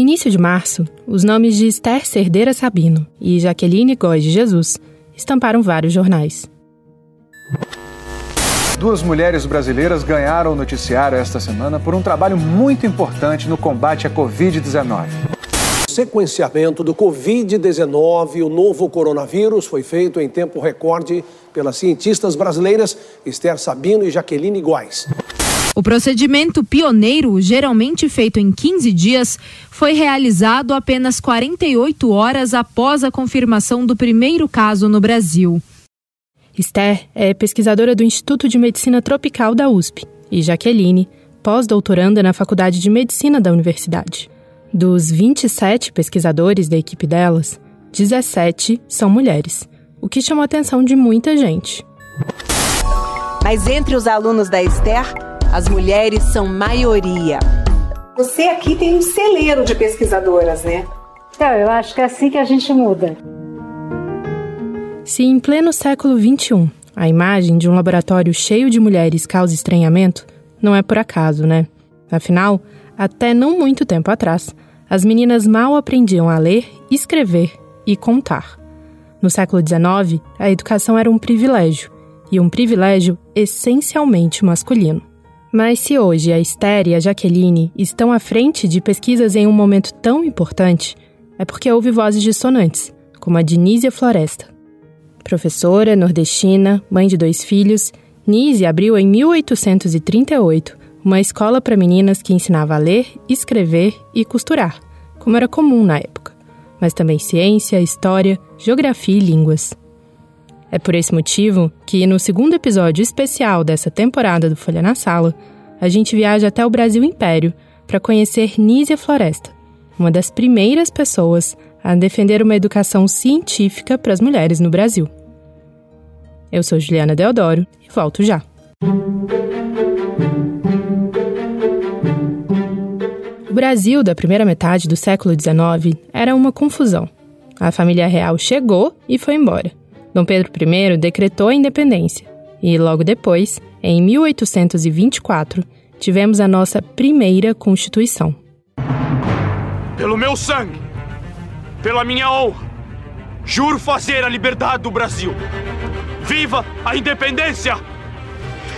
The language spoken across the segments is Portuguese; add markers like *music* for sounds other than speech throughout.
início de março, os nomes de Esther Cerdeira Sabino e Jaqueline Góes de Jesus estamparam vários jornais. Duas mulheres brasileiras ganharam o noticiário esta semana por um trabalho muito importante no combate à Covid-19. O sequenciamento do Covid-19, o novo coronavírus, foi feito em tempo recorde pelas cientistas brasileiras Esther Sabino e Jaqueline Góes. O procedimento pioneiro, geralmente feito em 15 dias, foi realizado apenas 48 horas após a confirmação do primeiro caso no Brasil. Esther é pesquisadora do Instituto de Medicina Tropical da USP e Jaqueline, pós-doutoranda na Faculdade de Medicina da Universidade. Dos 27 pesquisadores da equipe delas, 17 são mulheres, o que chamou a atenção de muita gente. Mas entre os alunos da Esther, as mulheres são maioria. Você aqui tem um celeiro de pesquisadoras, né? Então, eu acho que é assim que a gente muda. Se em pleno século XXI a imagem de um laboratório cheio de mulheres causa estranhamento, não é por acaso, né? Afinal, até não muito tempo atrás, as meninas mal aprendiam a ler, escrever e contar. No século XIX, a educação era um privilégio, e um privilégio essencialmente masculino. Mas se hoje a Esther e a Jaqueline estão à frente de pesquisas em um momento tão importante, é porque houve vozes dissonantes, como a de Nízia Floresta. Professora, nordestina, mãe de dois filhos, Nízia abriu em 1838 uma escola para meninas que ensinava a ler, escrever e costurar, como era comum na época, mas também ciência, história, geografia e línguas. É por esse motivo que, no segundo episódio especial dessa temporada do Folha na Sala, a gente viaja até o Brasil Império para conhecer Nízia Floresta, uma das primeiras pessoas a defender uma educação científica para as mulheres no Brasil. Eu sou Juliana Deodoro e volto já. O Brasil da primeira metade do século XIX era uma confusão. A família real chegou e foi embora. Dom Pedro I decretou a independência e, logo depois, em 1824, tivemos a nossa primeira Constituição. Pelo meu sangue, pela minha honra, juro fazer a liberdade do Brasil. Viva a independência!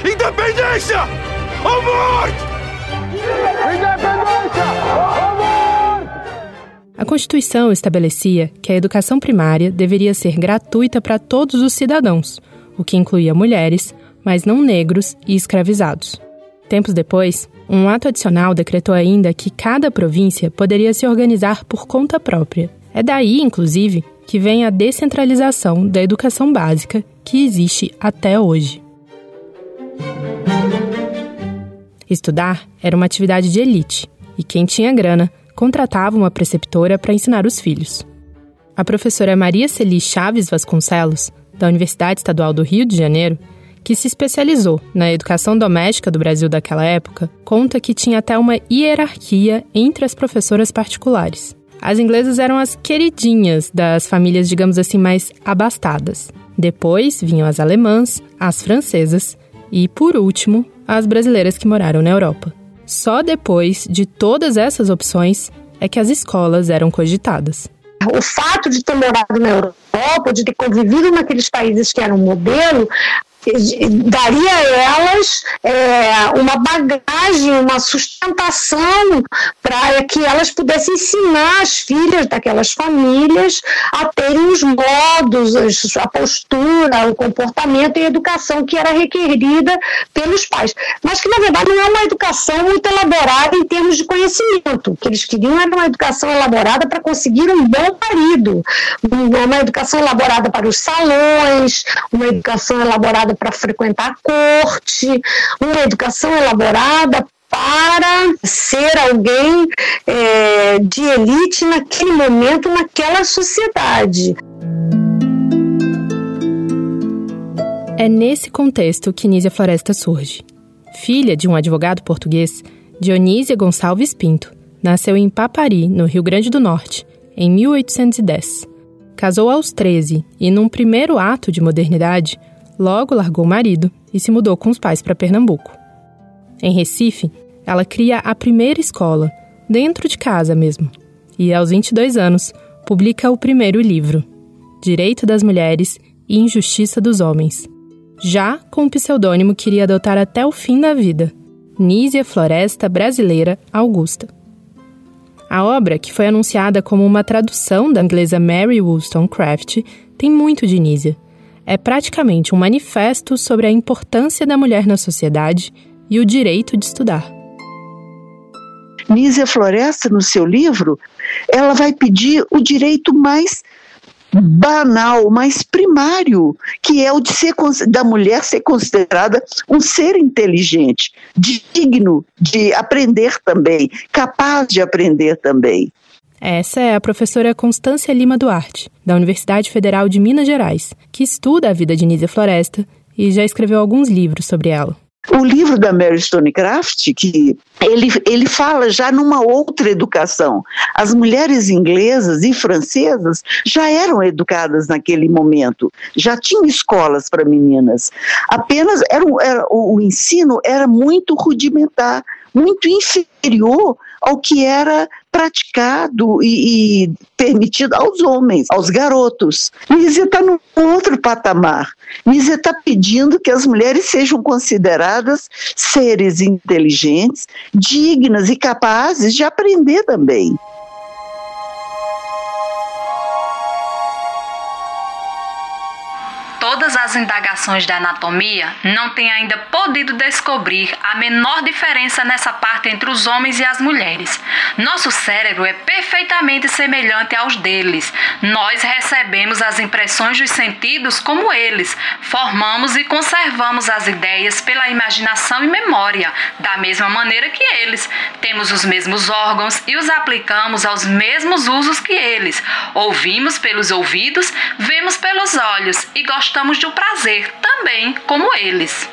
Independência! Ou morte! Independência! A Constituição estabelecia que a educação primária deveria ser gratuita para todos os cidadãos, o que incluía mulheres, mas não negros e escravizados. Tempos depois, um ato adicional decretou ainda que cada província poderia se organizar por conta própria. É daí, inclusive, que vem a descentralização da educação básica que existe até hoje. Estudar era uma atividade de elite, e quem tinha grana contratava uma preceptora para ensinar os filhos. A professora Maria Celi Chaves Vasconcelos, da Universidade Estadual do Rio de Janeiro, que se especializou na educação doméstica do Brasil daquela época, conta que tinha até uma hierarquia entre as professoras particulares. As inglesas eram as queridinhas das famílias, digamos assim, mais abastadas. Depois vinham as alemãs, as francesas e, por último, as brasileiras que moraram na Europa. Só depois de todas essas opções é que as escolas eram cogitadas. O fato de ter morado na Europa, de ter convivido naqueles países que eram modelo, daria a elas é, uma bagagem, uma sustentação para que elas pudessem ensinar as filhas daquelas famílias a terem os modos, a postura, o comportamento e a educação que era requerida pelos pais. Mas que, na verdade, não é uma educação muito elaborada em termos de conhecimento. O que eles queriam era uma educação elaborada para conseguir um bom marido, uma educação elaborada para os salões, uma educação elaborada para frequentar a corte, uma educação elaborada para ser alguém é, de elite naquele momento, naquela sociedade. É nesse contexto que Nízia Floresta surge. Filha de um advogado português, Dionísia Gonçalves Pinto nasceu em Papari, no Rio Grande do Norte, em 1810. Casou aos 13 e, num primeiro ato de modernidade, Logo largou o marido e se mudou com os pais para Pernambuco. Em Recife, ela cria a primeira escola, dentro de casa mesmo, e, aos 22 anos, publica o primeiro livro, Direito das Mulheres e Injustiça dos Homens, já com o pseudônimo que iria adotar até o fim da vida, Nízia Floresta Brasileira Augusta. A obra, que foi anunciada como uma tradução da inglesa Mary Wollstonecraft, tem muito de Nízia. É praticamente um manifesto sobre a importância da mulher na sociedade e o direito de estudar. Nízia Floresta, no seu livro, ela vai pedir o direito mais banal, mais primário, que é o de ser da mulher ser considerada um ser inteligente, digno de aprender também, capaz de aprender também. Essa é a professora Constância Lima Duarte, da Universidade Federal de Minas Gerais, que estuda a vida de Nízia Floresta e já escreveu alguns livros sobre ela. O livro da Mary Stonecraft, que ele, ele fala já numa outra educação. As mulheres inglesas e francesas já eram educadas naquele momento, já tinham escolas para meninas. Apenas era, era, o ensino era muito rudimentar, muito inferior ao que era praticado e, e permitido aos homens, aos garotos. Nízia está num outro patamar. Nízia está pedindo que as mulheres sejam consideradas seres inteligentes, dignas e capazes de aprender também. Indagações da anatomia não têm ainda podido descobrir a menor diferença nessa parte entre os homens e as mulheres. Nosso cérebro é perfeitamente semelhante aos deles. Nós recebemos as impressões dos sentidos como eles, formamos e conservamos as ideias pela imaginação e memória, da mesma maneira que eles. Temos os mesmos órgãos e os aplicamos aos mesmos usos que eles. Ouvimos pelos ouvidos, vemos pelos olhos e gostamos gostamos do prazer também, como eles.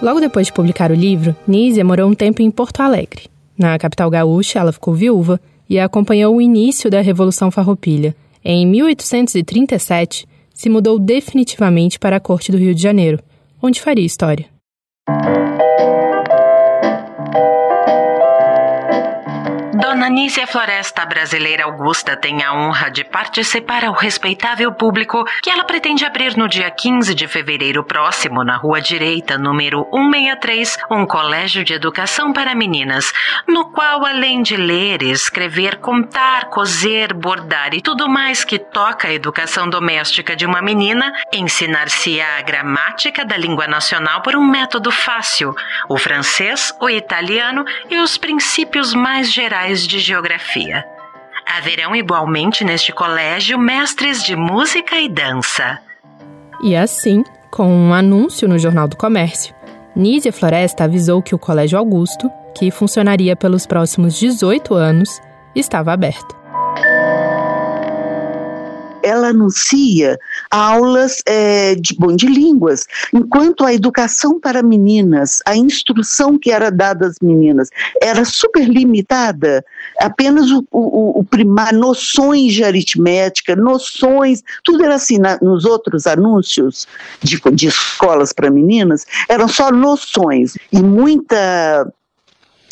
Logo depois de publicar o livro, Nízia morou um tempo em Porto Alegre. Na capital gaúcha, ela ficou viúva e acompanhou o início da Revolução Farroupilha. Em 1837, se mudou definitivamente para a corte do Rio de Janeiro, onde faria história. Dona Nícia Floresta Brasileira Augusta tem a honra de participar ao respeitável público que ela pretende abrir no dia 15 de fevereiro próximo, na Rua Direita, número 163, um colégio de educação para meninas, no qual, além de ler, escrever, contar, cozer, bordar e tudo mais que toca a educação doméstica de uma menina, ensinar-se a gramática da língua nacional por um método fácil, o francês, o italiano e os princípios mais gerais de geografia. Haverão igualmente neste colégio mestres de música e dança. E assim, com um anúncio no Jornal do Comércio, Nízia Floresta avisou que o Colégio Augusto, que funcionaria pelos próximos 18 anos, estava aberto ela anuncia aulas é, de, bom, de línguas, enquanto a educação para meninas, a instrução que era dada às meninas era super limitada, apenas o, o, o primar, noções de aritmética, noções, tudo era assim na, nos outros anúncios de, de escolas para meninas, eram só noções. E muita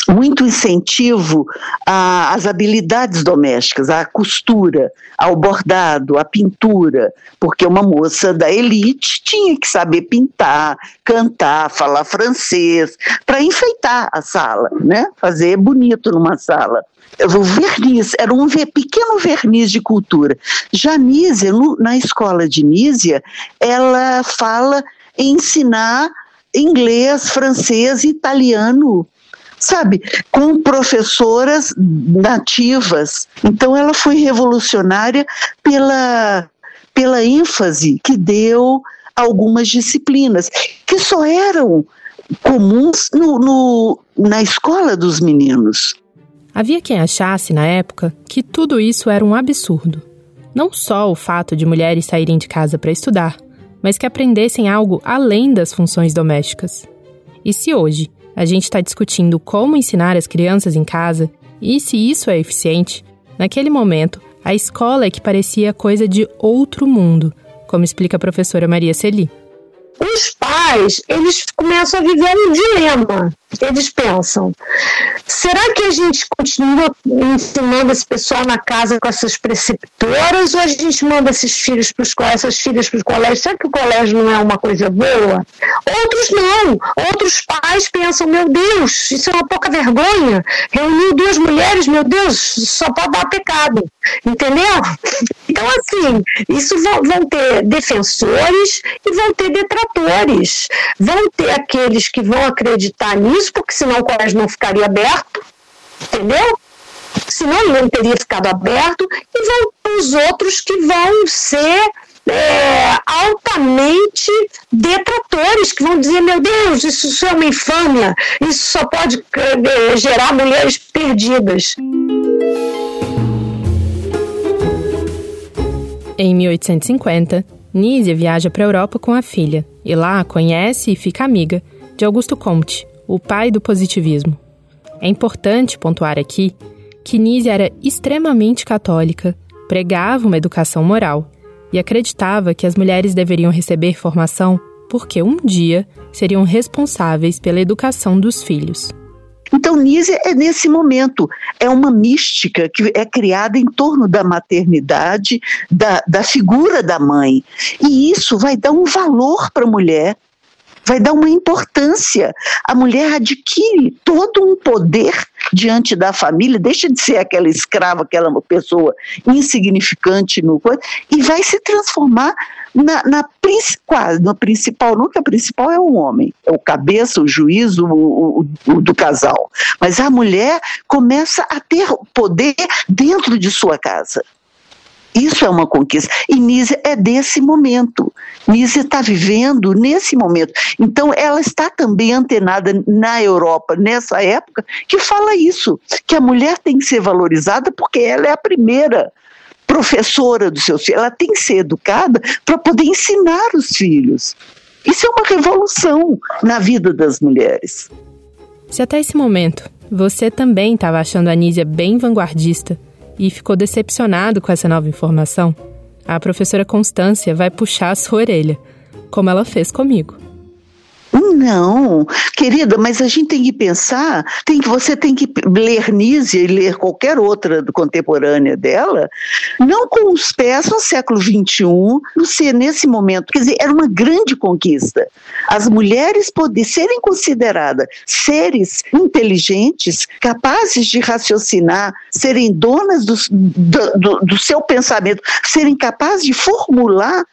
muito incentivo às habilidades domésticas, à costura, ao bordado, à pintura, porque uma moça da elite tinha que saber pintar, cantar, falar francês, para enfeitar a sala, né? fazer bonito numa sala. O verniz, era um pequeno verniz de cultura. Já Nízia, na escola de Nízia, ela fala ensinar inglês, francês italiano sabe, com professoras nativas. Então ela foi revolucionária pela, pela ênfase que deu algumas disciplinas, que só eram comuns no, no, na escola dos meninos. Havia quem achasse, na época, que tudo isso era um absurdo. Não só o fato de mulheres saírem de casa para estudar, mas que aprendessem algo além das funções domésticas. E se hoje a gente está discutindo como ensinar as crianças em casa e se isso é eficiente, naquele momento, a escola é que parecia coisa de outro mundo, como explica a professora Maria Celi. Os pais eles começam a viver um dilema. Eles pensam: será que a gente continua ensinando esse pessoal na casa com essas preceptoras ou a gente manda esses filhos para os essas filhas para o colégio? Será que o colégio não é uma coisa boa? Outros não. Outros pais pensam: meu Deus, isso é uma pouca vergonha. Reuniu duas mulheres, meu Deus, só pode dar pecado. Entendeu? Então, assim, isso vão, ter defensores e vão ter detratores. Vão ter aqueles que vão acreditar nisso, porque senão o colégio não ficaria aberto, entendeu? Senão ele não teria ficado aberto, e vão ter os outros que vão ser é, altamente detratores, que vão dizer: meu Deus, isso é uma infâmia, isso só pode é, gerar mulheres perdidas. Em 1850, Nízia viaja para a Europa com a filha e lá conhece e fica amiga de Augusto Comte, o pai do positivismo. É importante pontuar aqui que Nízia era extremamente católica, pregava uma educação moral e acreditava que as mulheres deveriam receber formação porque um dia seriam responsáveis pela educação dos filhos. Então, Nízia é nesse momento, é uma mística que é criada em torno da maternidade, da, da figura da mãe. E isso vai dar um valor para a mulher vai dar uma importância. A mulher adquire todo um poder diante da família, deixa de ser aquela escrava, aquela pessoa insignificante no e vai se transformar na, na quase, no principal, nunca a principal é o homem, é o cabeça, o juízo o, o, o, do casal. Mas a mulher começa a ter poder dentro de sua casa. Isso é uma conquista. E Nízia é desse momento. Nízia está vivendo nesse momento. Então, ela está também antenada na Europa, nessa época, que fala isso: que a mulher tem que ser valorizada porque ela é a primeira professora dos seus filhos. Ela tem que ser educada para poder ensinar os filhos. Isso é uma revolução na vida das mulheres. Se até esse momento você também estava achando a Nízia bem vanguardista, e ficou decepcionado com essa nova informação, a professora Constância vai puxar a sua orelha, como ela fez comigo. Não, querida, mas a gente tem que pensar, tem que você tem que ler Nízia e ler qualquer outra contemporânea dela, não com os pés no século XXI, no ser nesse momento, quer dizer, era uma grande conquista. As mulheres poderem serem consideradas seres inteligentes, capazes de raciocinar, serem donas do, do, do seu pensamento, serem capazes de formular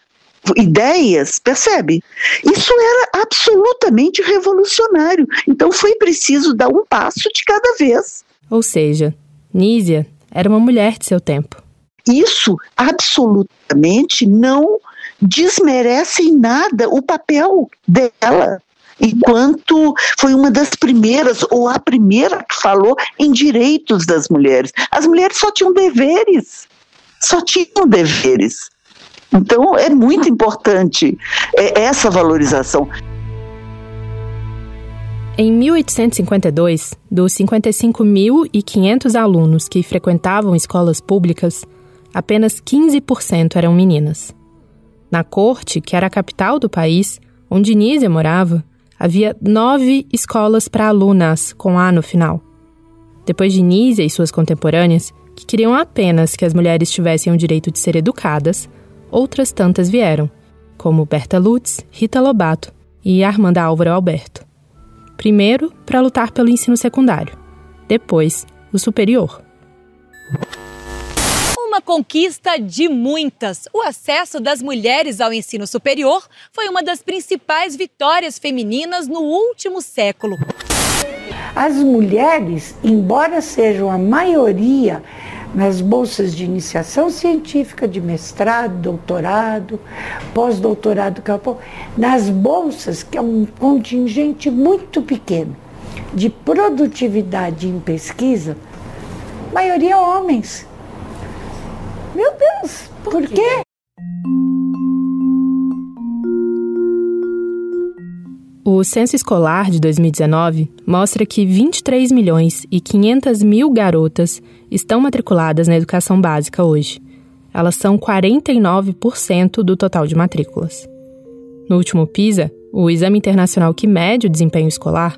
ideias, percebe? Isso era absolutamente revolucionário. Então foi preciso dar um passo de cada vez. Ou seja, Nízia era uma mulher de seu tempo. Isso absolutamente não desmerece em nada o papel dela enquanto foi uma das primeiras, ou a primeira que falou em direitos das mulheres. As mulheres só tinham deveres, só tinham deveres. Então é muito importante é, essa valorização. Em 1852, dos 55.500 alunos que frequentavam escolas públicas, apenas 15% eram meninas. Na corte, que era a capital do país, onde Nízia morava, havia nove escolas para alunas com A no final. Depois de Nízia e suas contemporâneas, que queriam apenas que as mulheres tivessem o direito de ser educadas, outras tantas vieram, como Berta Lutz, Rita Lobato e Armanda Álvaro Alberto. Primeiro, para lutar pelo ensino secundário, depois, o superior. Uma conquista de muitas. O acesso das mulheres ao ensino superior foi uma das principais vitórias femininas no último século. As mulheres, embora sejam a maioria nas bolsas de iniciação científica, de mestrado, doutorado, pós-doutorado, nas bolsas, que é um contingente muito pequeno de produtividade em pesquisa, maioria homens. Meu Deus, por, por quê? O censo escolar de 2019 mostra que 23 milhões e 500 mil garotas estão matriculadas na educação básica hoje. Elas são 49% do total de matrículas. No último PISA, o exame internacional que mede o desempenho escolar,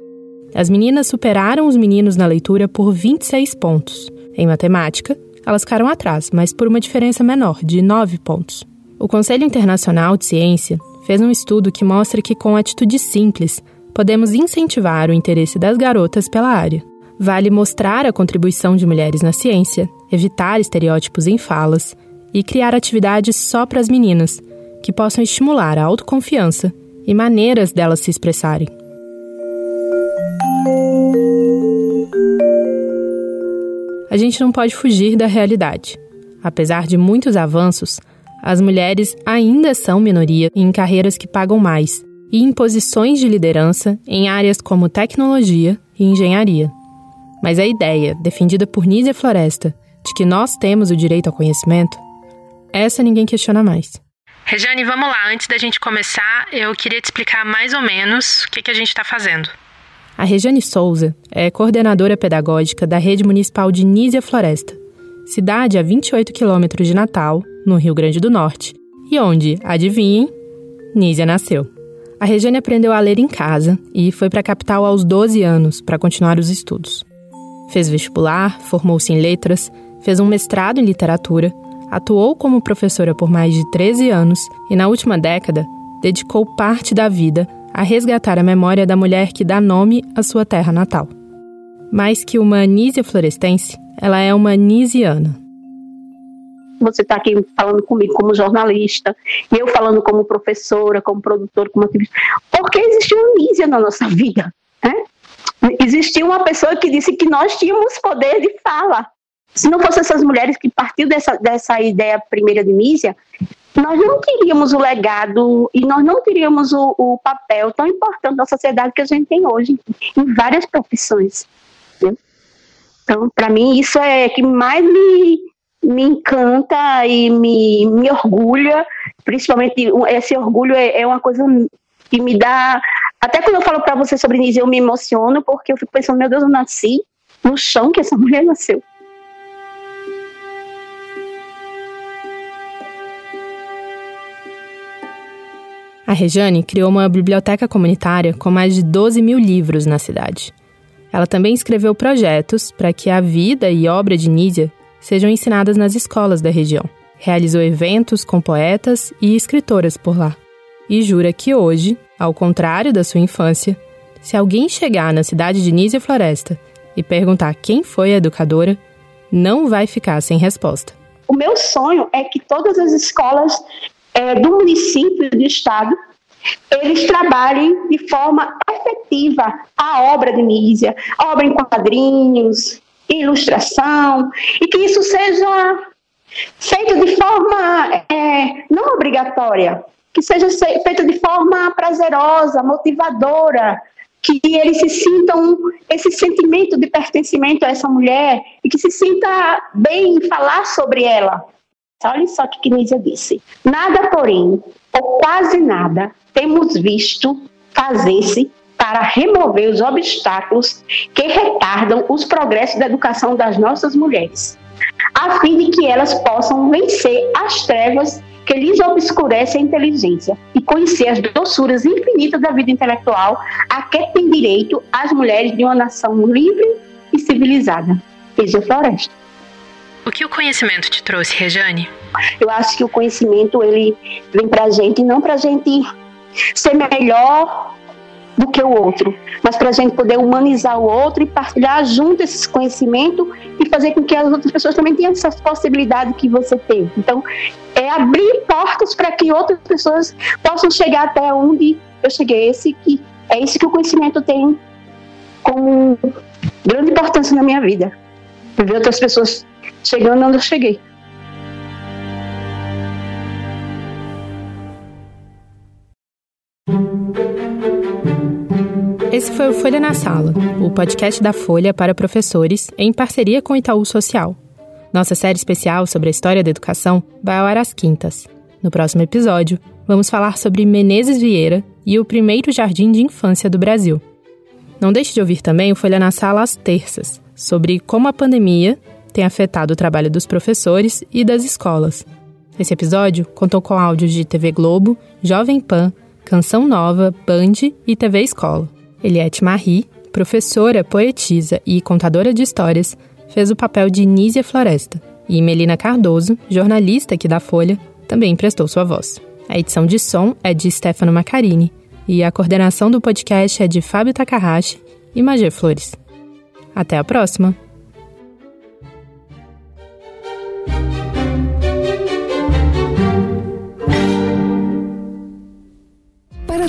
as meninas superaram os meninos na leitura por 26 pontos. Em matemática, elas ficaram atrás, mas por uma diferença menor, de 9 pontos. O Conselho Internacional de Ciência fez um estudo que mostra que, com atitudes simples, podemos incentivar o interesse das garotas pela área. Vale mostrar a contribuição de mulheres na ciência, evitar estereótipos em falas e criar atividades só para as meninas, que possam estimular a autoconfiança e maneiras delas se expressarem. A gente não pode fugir da realidade. Apesar de muitos avanços, as mulheres ainda são minoria em carreiras que pagam mais e em posições de liderança em áreas como tecnologia e engenharia. Mas a ideia, defendida por Nízia Floresta, de que nós temos o direito ao conhecimento, essa ninguém questiona mais. Rejane, vamos lá. Antes da gente começar, eu queria te explicar mais ou menos o que, que a gente está fazendo. A Rejane Souza é coordenadora pedagógica da Rede Municipal de Nízia Floresta, cidade a 28 quilômetros de Natal, no Rio Grande do Norte, e onde, adivinhem, Nízia nasceu. A Regiane aprendeu a ler em casa e foi para a capital aos 12 anos para continuar os estudos. Fez vestibular, formou-se em letras, fez um mestrado em literatura, atuou como professora por mais de 13 anos e, na última década, dedicou parte da vida a resgatar a memória da mulher que dá nome à sua terra natal. Mais que uma Nízia florestense, ela é uma nisiana. Você está aqui falando comigo como jornalista, eu falando como professora, como produtora, como ativista. Porque existiu uma Nízia na nossa vida. Né? Existia uma pessoa que disse que nós tínhamos poder de fala. Se não fossem essas mulheres que partiu dessa, dessa ideia primeira de Nízia, nós não teríamos o legado e nós não teríamos o, o papel tão importante da sociedade que a gente tem hoje, em várias profissões. Né? Então, para mim, isso é que mais me, me encanta e me, me orgulha, principalmente esse orgulho é, é uma coisa que me dá. Até quando eu falo para você sobre isso, eu me emociono, porque eu fico pensando, meu Deus, eu nasci no chão que essa *laughs* mulher nasceu. A Rejane criou uma biblioteca comunitária com mais de 12 mil livros na cidade. Ela também escreveu projetos para que a vida e obra de Nízia sejam ensinadas nas escolas da região. Realizou eventos com poetas e escritoras por lá. E jura que hoje, ao contrário da sua infância, se alguém chegar na cidade de Nízia Floresta e perguntar quem foi a educadora, não vai ficar sem resposta. O meu sonho é que todas as escolas é, do município do estado eles trabalhem de forma efetiva a obra de Nízia, a obra em quadrinhos, ilustração, e que isso seja feito de forma é, não obrigatória, que seja feito de forma prazerosa, motivadora, que eles se sintam esse sentimento de pertencimento a essa mulher e que se sinta bem em falar sobre ela. Olha só o que Nízia disse. Nada, porém, ou quase nada, temos visto fazer-se para remover os obstáculos que retardam os progressos da educação das nossas mulheres, a fim de que elas possam vencer as trevas que lhes obscurecem a inteligência e conhecer as doçuras infinitas da vida intelectual a que tem direito as mulheres de uma nação livre e civilizada. Isa Floresta. O que o conhecimento te trouxe, Rejane? Eu acho que o conhecimento ele vem para a gente não para a gente ser melhor do que o outro, mas para a gente poder humanizar o outro e partilhar junto esse conhecimento e fazer com que as outras pessoas também tenham essa possibilidade que você teve. Então, é abrir portas para que outras pessoas possam chegar até onde eu cheguei. Esse que é isso que o conhecimento tem como grande importância na minha vida. Ver outras pessoas chegando onde eu cheguei. Esse foi o Folha na Sala, o podcast da Folha para professores em parceria com Itaú Social. Nossa série especial sobre a história da educação vai ao ar às quintas. No próximo episódio, vamos falar sobre Menezes Vieira e o primeiro jardim de infância do Brasil. Não deixe de ouvir também o Folha na Sala às terças, sobre como a pandemia tem afetado o trabalho dos professores e das escolas. Esse episódio contou com áudios de TV Globo, Jovem Pan, Canção Nova, Band e TV Escola. Eliette Marie, professora, poetisa e contadora de histórias, fez o papel de Nízia Floresta. E Melina Cardoso, jornalista aqui da Folha, também prestou sua voz. A edição de som é de Stefano Macarini e a coordenação do podcast é de Fábio Takahashi e Magê Flores. Até a próxima!